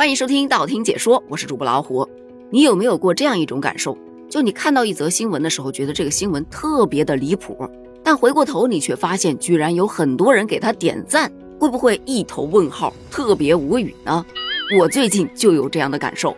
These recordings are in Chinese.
欢迎收听道听解说，我是主播老虎。你有没有过这样一种感受？就你看到一则新闻的时候，觉得这个新闻特别的离谱，但回过头你却发现，居然有很多人给他点赞，会不会一头问号，特别无语呢？我最近就有这样的感受。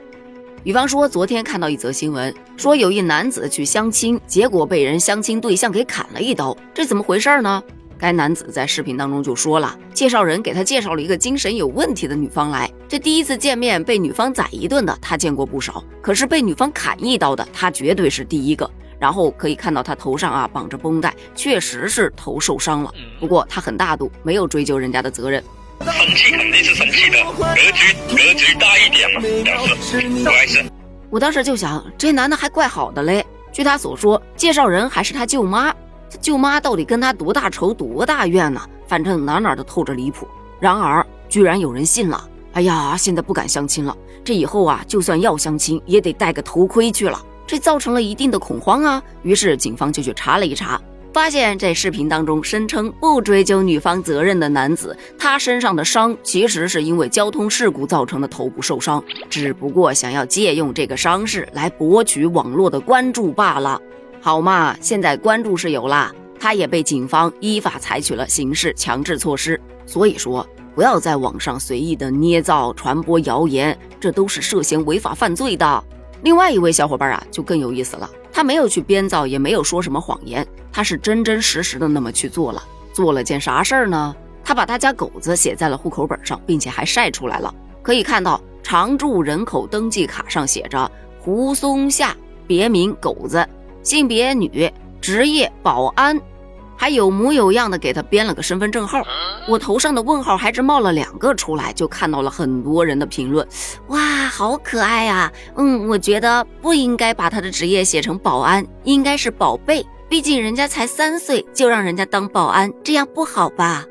比方说，昨天看到一则新闻，说有一男子去相亲，结果被人相亲对象给砍了一刀，这怎么回事呢？该男子在视频当中就说了，介绍人给他介绍了一个精神有问题的女方来。这第一次见面被女方宰一顿的，他见过不少，可是被女方砍一刀的，他绝对是第一个。然后可以看到他头上啊绑着绷带，确实是头受伤了。不过他很大度，没有追究人家的责任。生气肯定是生气的，格局格局大一点嘛，表示。我当时就想，这男的还怪好的嘞。据他所说，介绍人还是他舅妈。舅妈到底跟他多大仇多大怨呢？反正哪哪都透着离谱。然而，居然有人信了。哎呀，现在不敢相亲了。这以后啊，就算要相亲，也得戴个头盔去了。这造成了一定的恐慌啊。于是警方就去查了一查，发现这视频当中声称不追究女方责任的男子，他身上的伤其实是因为交通事故造成的头部受伤，只不过想要借用这个伤势来博取网络的关注罢了。好嘛，现在关注是有啦，他也被警方依法采取了刑事强制措施。所以说，不要在网上随意的捏造、传播谣言，这都是涉嫌违法犯罪的。另外一位小伙伴啊，就更有意思了，他没有去编造，也没有说什么谎言，他是真真实实的那么去做了。做了件啥事儿呢？他把他家狗子写在了户口本上，并且还晒出来了。可以看到，常住人口登记卡上写着胡松夏，别名狗子。性别女，职业保安，还有模有样的给他编了个身份证号。我头上的问号还只冒了两个出来，就看到了很多人的评论。哇，好可爱呀！嗯，我觉得不应该把他的职业写成保安，应该是宝贝。毕竟人家才三岁就让人家当保安，这样不好吧？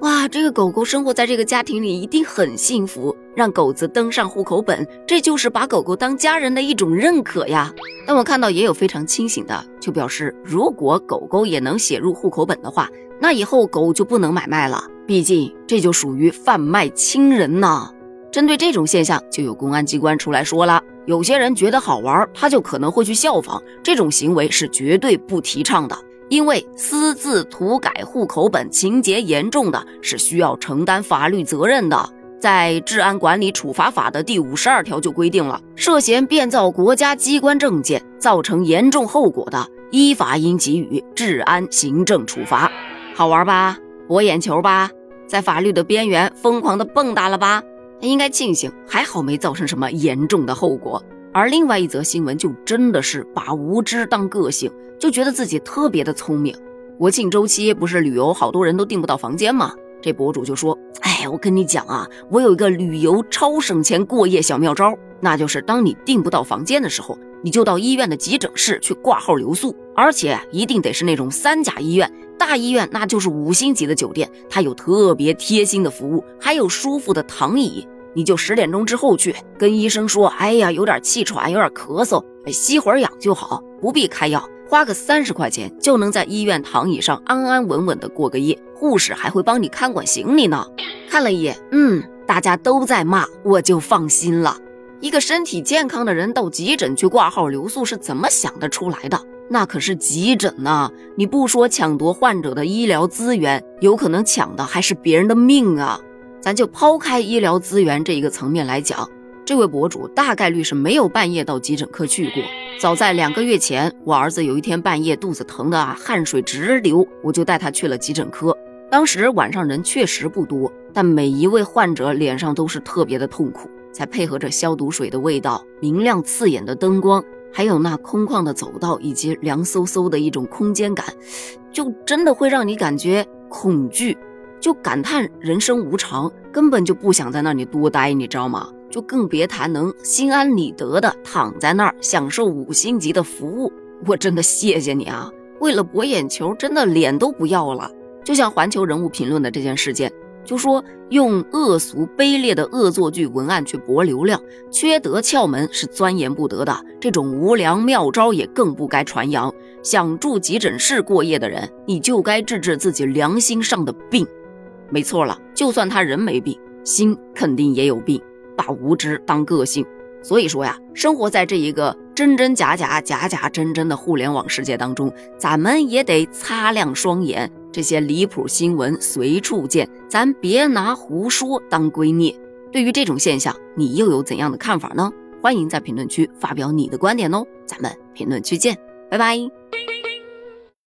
哇，这个狗狗生活在这个家庭里一定很幸福。让狗子登上户口本，这就是把狗狗当家人的一种认可呀。但我看到也有非常清醒的，就表示如果狗狗也能写入户口本的话，那以后狗就不能买卖了，毕竟这就属于贩卖亲人呐。针对这种现象，就有公安机关出来说了，有些人觉得好玩，他就可能会去效仿，这种行为是绝对不提倡的，因为私自涂改户口本情节严重的是需要承担法律责任的。在《治安管理处罚法》的第五十二条就规定了，涉嫌变造国家机关证件造成严重后果的，依法应给予治安行政处罚。好玩吧？博眼球吧？在法律的边缘疯狂的蹦跶了吧？应该庆幸，还好没造成什么严重的后果。而另外一则新闻就真的是把无知当个性，就觉得自己特别的聪明。国庆周期不是旅游好多人都订不到房间吗？这博主就说：“哎，我跟你讲啊，我有一个旅游超省钱过夜小妙招，那就是当你订不到房间的时候，你就到医院的急诊室去挂号留宿，而且一定得是那种三甲医院，大医院那就是五星级的酒店，它有特别贴心的服务，还有舒服的躺椅。你就十点钟之后去，跟医生说，哎呀，有点气喘，有点咳嗽，吸会儿氧就好，不必开药。”花个三十块钱就能在医院躺椅上安安稳稳的过个夜，护士还会帮你看管行李呢。看了一眼，嗯，大家都在骂，我就放心了。一个身体健康的人到急诊去挂号留宿是怎么想得出来的？那可是急诊呐！你不说抢夺患者的医疗资源，有可能抢的还是别人的命啊！咱就抛开医疗资源这一个层面来讲。这位博主大概率是没有半夜到急诊科去过。早在两个月前，我儿子有一天半夜肚子疼的啊，汗水直流，我就带他去了急诊科。当时晚上人确实不多，但每一位患者脸上都是特别的痛苦，才配合着消毒水的味道、明亮刺眼的灯光，还有那空旷的走道以及凉飕飕的一种空间感，就真的会让你感觉恐惧，就感叹人生无常，根本就不想在那里多待，你知道吗？就更别谈能心安理得的躺在那儿享受五星级的服务，我真的谢谢你啊！为了博眼球，真的脸都不要了。就像环球人物评论的这件事件，就说用恶俗卑劣的恶作剧文案去博流量，缺德窍门是钻研不得的。这种无良妙招也更不该传扬。想住急诊室过夜的人，你就该治治自己良心上的病。没错了，就算他人没病，心肯定也有病。把无知当个性。所以说呀，生活在这一个真真假假、假假真真的互联网世界当中，咱们也得擦亮双眼，这些离谱新闻随处见，咱别拿胡说当圭臬。对于这种现象，你又有怎样的看法呢？欢迎在评论区发表你的观点哦，咱们评论区见，拜拜。